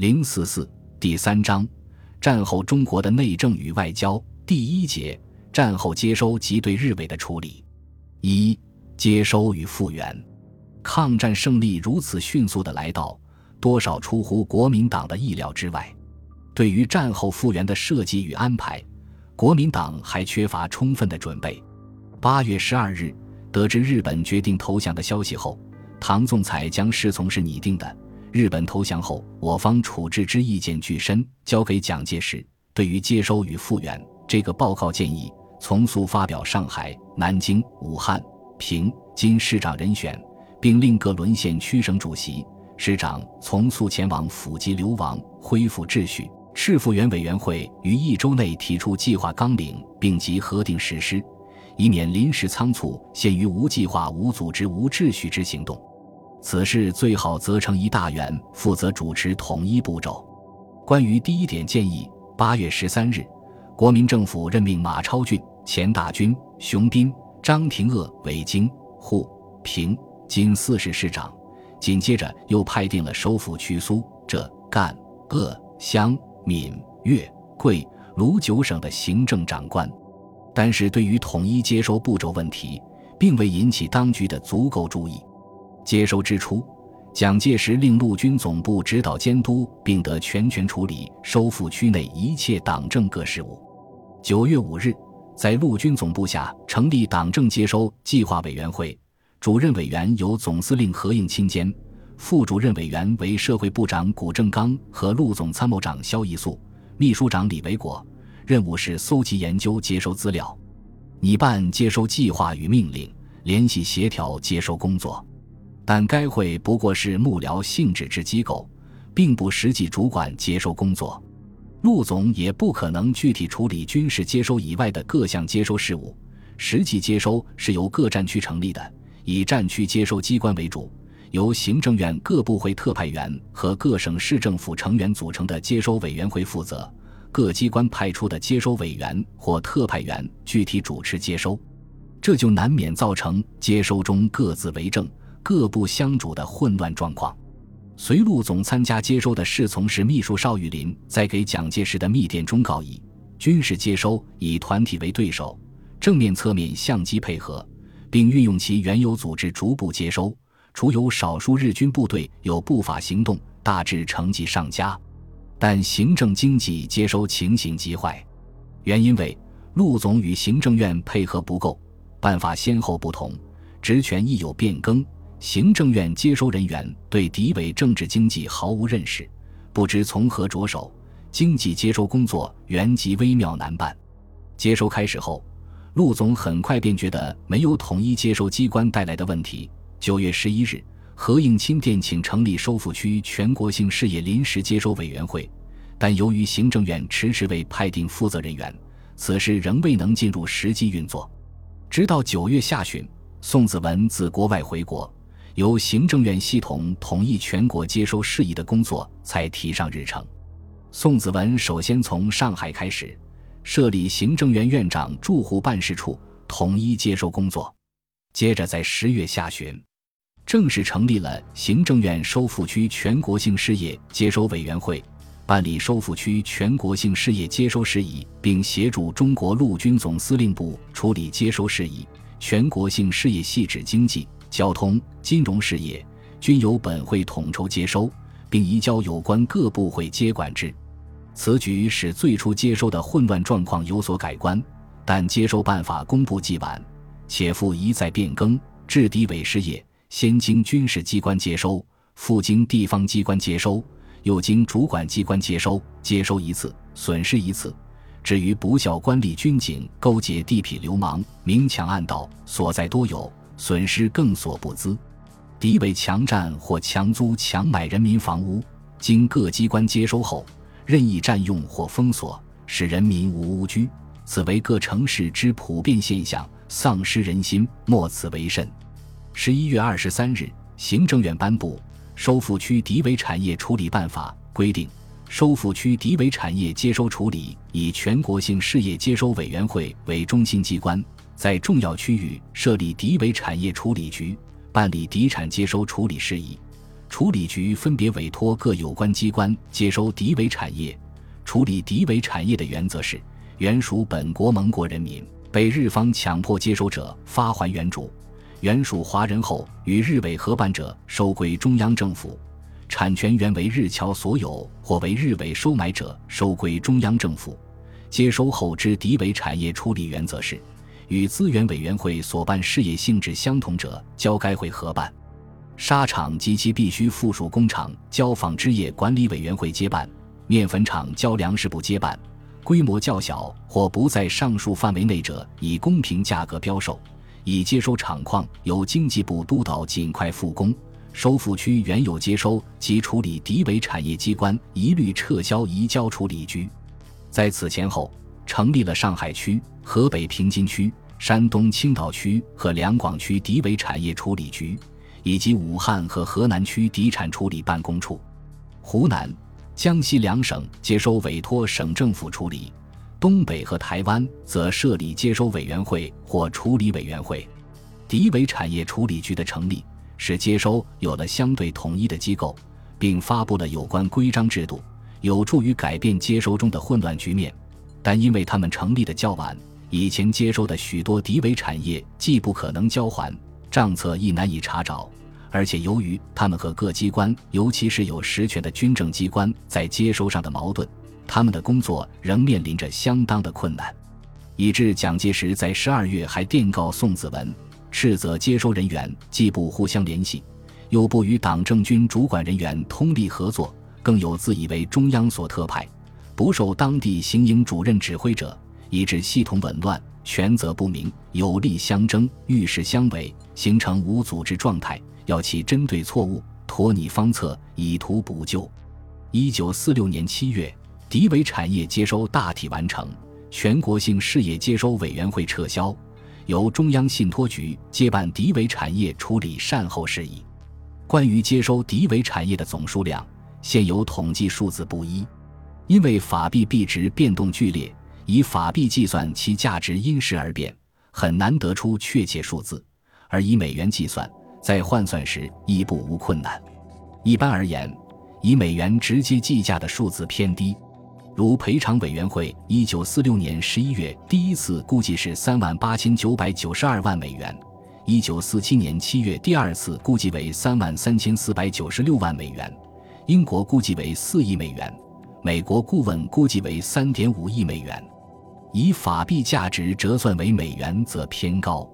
零四四第三章，战后中国的内政与外交第一节：战后接收及对日伪的处理。一、接收与复原。抗战胜利如此迅速的来到，多少出乎国民党的意料之外。对于战后复原的设计与安排，国民党还缺乏充分的准备。八月十二日，得知日本决定投降的消息后，唐仲才将侍从是拟定的。日本投降后，我方处置之意见俱深，交给蒋介石。对于接收与复原这个报告建议，从速发表上海、南京、武汉、平津市长人选，并令各沦陷区省主席、市长从速前往府级流亡，恢复秩序。赤复原委员会于一周内提出计划纲领，并即核定实施，以免临时仓促，陷于无计划、无组织、无秩序之行动。此事最好责成一大员负责主持统一步骤。关于第一点建议，八月十三日，国民政府任命马超俊、钱大钧、熊斌、张廷鄂为京、沪、平、津四市市长，紧接着又派定了收复区苏、浙、赣、鄂、湘、闽、粤、桂、卢九省的行政长官。但是对于统一接收步骤问题，并未引起当局的足够注意。接收之初，蒋介石令陆军总部指导监督，并得全权处理收复区内一切党政各事务。九月五日，在陆军总部下成立党政接收计划委员会，主任委员由总司令何应钦兼，副主任委员为社会部长谷正刚和陆总参谋长萧一素，秘书长李维国。任务是搜集研究接收资料，拟办接收计划与命令，联系协调接收工作。但该会不过是幕僚性质之机构，并不实际主管接收工作。陆总也不可能具体处理军事接收以外的各项接收事务。实际接收是由各战区成立的，以战区接收机关为主，由行政院各部会特派员和各省市政府成员组成的接收委员会负责。各机关派出的接收委员或特派员具体主持接收，这就难免造成接收中各自为政。各部相主的混乱状况。随陆总参加接收的侍从室秘书邵玉林在给蒋介石的密电中告以：军事接收以团体为对手，正面侧面相机配合，并运用其原有组织逐步接收。除有少数日军部队有不法行动，大致成绩上佳，但行政经济接收情形极坏。原因为陆总与行政院配合不够，办法先后不同，职权亦有变更。行政院接收人员对敌伪政治经济毫无认识，不知从何着手，经济接收工作原即微妙难办。接收开始后，陆总很快便觉得没有统一接收机关带来的问题。九月十一日，何应钦电请成立收复区全国性事业临时接收委员会，但由于行政院迟迟未派定负责人员，此事仍未能进入实际运作。直到九月下旬，宋子文自国外回国。由行政院系统统一全国接收事宜的工作才提上日程。宋子文首先从上海开始，设立行政院院长驻沪办事处，统一接收工作。接着在十月下旬，正式成立了行政院收复区全国性事业接收委员会，办理收复区全国性事业接收事宜，并协助中国陆军总司令部处理接收事宜。全国性事业系指经济。交通、金融事业均由本会统筹接收，并移交有关各部会接管之。此举使最初接收的混乱状况有所改观，但接收办法公布既晚，且复一再变更。制敌伪事业先经军事机关接收，复经地方机关接收，又经主管机关接收，接收一次损失一次。至于不孝官吏、军警勾结地痞流氓、明抢暗盗，所在多有。损失更所不资，敌伪强占或强租强买人民房屋，经各机关接收后，任意占用或封锁，使人民无屋居，此为各城市之普遍现象，丧失人心，莫此为甚。十一月二十三日，行政院颁布《收复区敌伪产业处理办法》，规定收复区敌伪产业接收处理以全国性事业接收委员会为中心机关。在重要区域设立敌伪产业处理局，办理敌产接收处理事宜。处理局分别委托各有关机关接收敌伪产业。处理敌伪产业的原则是：原属本国盟国人民，被日方强迫接收者发还原主；原属华人后与日伪合办者收归中央政府；产权原为日侨所有或为日伪收买者收归中央政府。接收后之敌伪产业处理原则是：与资源委员会所办事业性质相同者交该会合办。沙场及其必须附属工厂交纺织业管理委员会接办，面粉厂交粮食部接办。规模较小或不在上述范围内者，以公平价格标售。已接收厂矿由经济部督导尽快复工。收复区原有接收及处理敌伪产业机关一律撤销移交处理局。在此前后，成立了上海区、河北平津区、山东青岛区和两广区敌伪产业处理局。以及武汉和河南区敌产处理办公处，湖南、江西两省接收委托省政府处理，东北和台湾则设立接收委员会或处理委员会。敌伪产业处理局的成立，使接收有了相对统一的机构，并发布了有关规章制度，有助于改变接收中的混乱局面。但因为他们成立的较晚，以前接收的许多敌伪产业既不可能交还。账册亦难以查找，而且由于他们和各机关，尤其是有实权的军政机关在接收上的矛盾，他们的工作仍面临着相当的困难，以致蒋介石在十二月还电告宋子文，斥责接收人员既不互相联系，又不与党政军主管人员通力合作，更有自以为中央所特派，不受当地行营主任指挥者，以致系统紊乱。权责不明，有力相争，遇事相违，形成无组织状态。要其针对错误，托拟方策，以图补救。一九四六年七月，敌伪产业接收大体完成，全国性事业接收委员会撤销，由中央信托局接办敌伪产业处理善后事宜。关于接收敌伪产业的总数量，现有统计数字不一，因为法币币值变动剧烈。以法币计算，其价值因时而变，很难得出确切数字；而以美元计算，在换算时亦不无困难。一般而言，以美元直接计价的数字偏低，如赔偿委员会一九四六年十一月第一次估计是三万八千九百九十二万美元，一九四七年七月第二次估计为三万三千四百九十六万美元，英国估计为四亿美元，美国顾问估计为三点五亿美元。以法币价值折算为美元则偏高，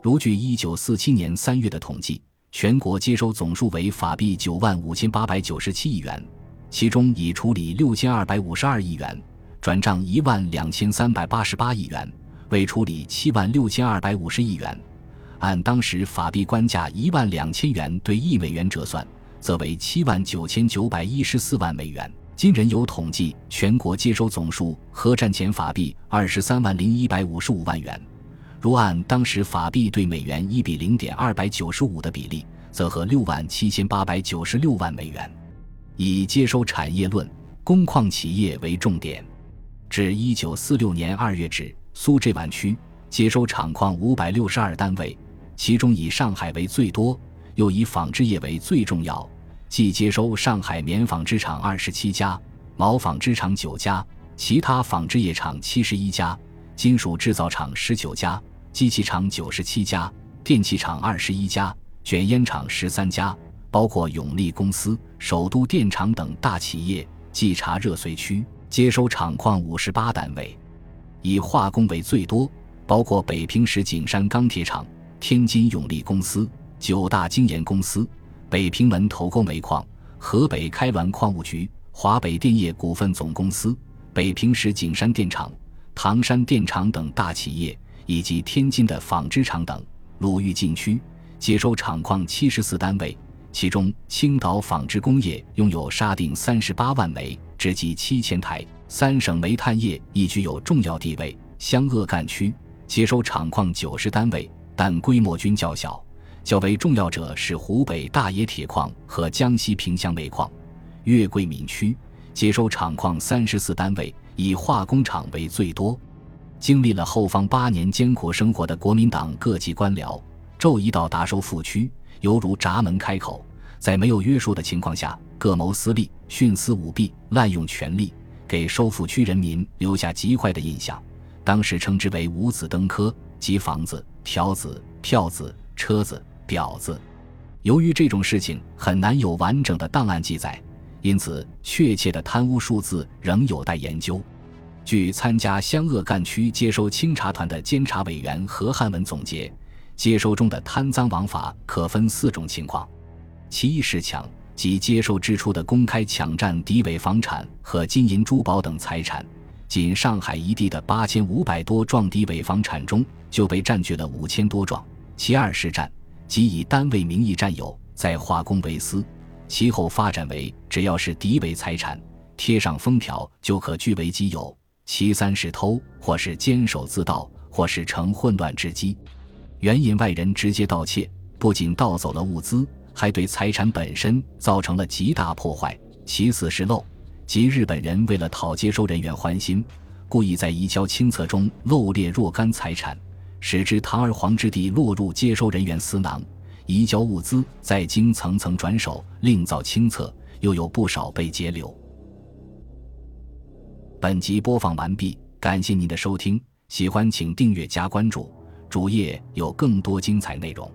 如据一九四七年三月的统计，全国接收总数为法币九万五千八百九十七亿元，其中已处理六千二百五十二亿元，转账一万两千三百八十八亿元，未处理七万六千二百五十亿元。按当时法币官价一万两千元对一美元折算，则为七万九千九百一十四万美元。今人有统计，全国接收总数核战前法币二十三万零一百五十五万元。如按当时法币对美元一比零点二百九十五的比例，则合六万七千八百九十六万美元。以接收产业论，工矿企业为重点。至一九四六年二月止，苏浙皖区接收厂矿五百六十二单位，其中以上海为最多，又以纺织业为最重要。即接收上海棉纺织厂二十七家，毛纺织厂九家，其他纺织业厂七十一家，金属制造厂十九家，机器厂九十七家，电气厂二十一家，卷烟厂十三家，包括永利公司、首都电厂等大企业。稽查热髓区接收厂矿五十八单位，以化工为最多，包括北平市景山钢铁厂、天津永利公司、九大精盐公司。北平门头沟煤矿、河北开滦矿务局、华北电业股份总公司、北平市景山电厂、唐山电厂等大企业，以及天津的纺织厂等。鲁豫禁区接收厂矿七十四单位，其中青岛纺织工业拥有沙定三十八万枚，直计七千台。三省煤炭业亦具有重要地位。湘鄂赣区接收厂矿九十单位，但规模均较小。较为重要者是湖北大冶铁矿和江西萍乡煤矿。粤桂闽区接收厂矿三十四单位，以化工厂为最多。经历了后方八年艰苦生活的国民党各级官僚，骤一到达收复区，犹如闸门开口，在没有约束的情况下，各谋私利、徇私舞弊、滥用权力，给收复区人民留下极坏的印象。当时称之为“五子登科”，即房子、条子、票子、车子、婊子。由于这种事情很难有完整的档案记载，因此确切的贪污数字仍有待研究。据参加湘鄂赣区接收清查团的监察委员何汉文总结，接收中的贪赃枉法可分四种情况。其一是抢，即接受之初的公开抢占敌伪房产和金银珠宝等财产。仅上海一地的八千五百多幢敌伪房产中，就被占据了五千多幢。其二是占，即以单位名义占有，再化公为私。其后发展为只要是敌伪财产，贴上封条就可据为己有。其三是偷，或是监守自盗，或是成混乱之机，援引外人直接盗窃，不仅盗走了物资。还对财产本身造成了极大破坏。其次是漏，即日本人为了讨接收人员欢心，故意在移交清册中漏列若干财产，使之堂而皇之地落入接收人员私囊。移交物资再经层层转手，另造清册，又有不少被截留。本集播放完毕，感谢您的收听，喜欢请订阅加关注，主页有更多精彩内容。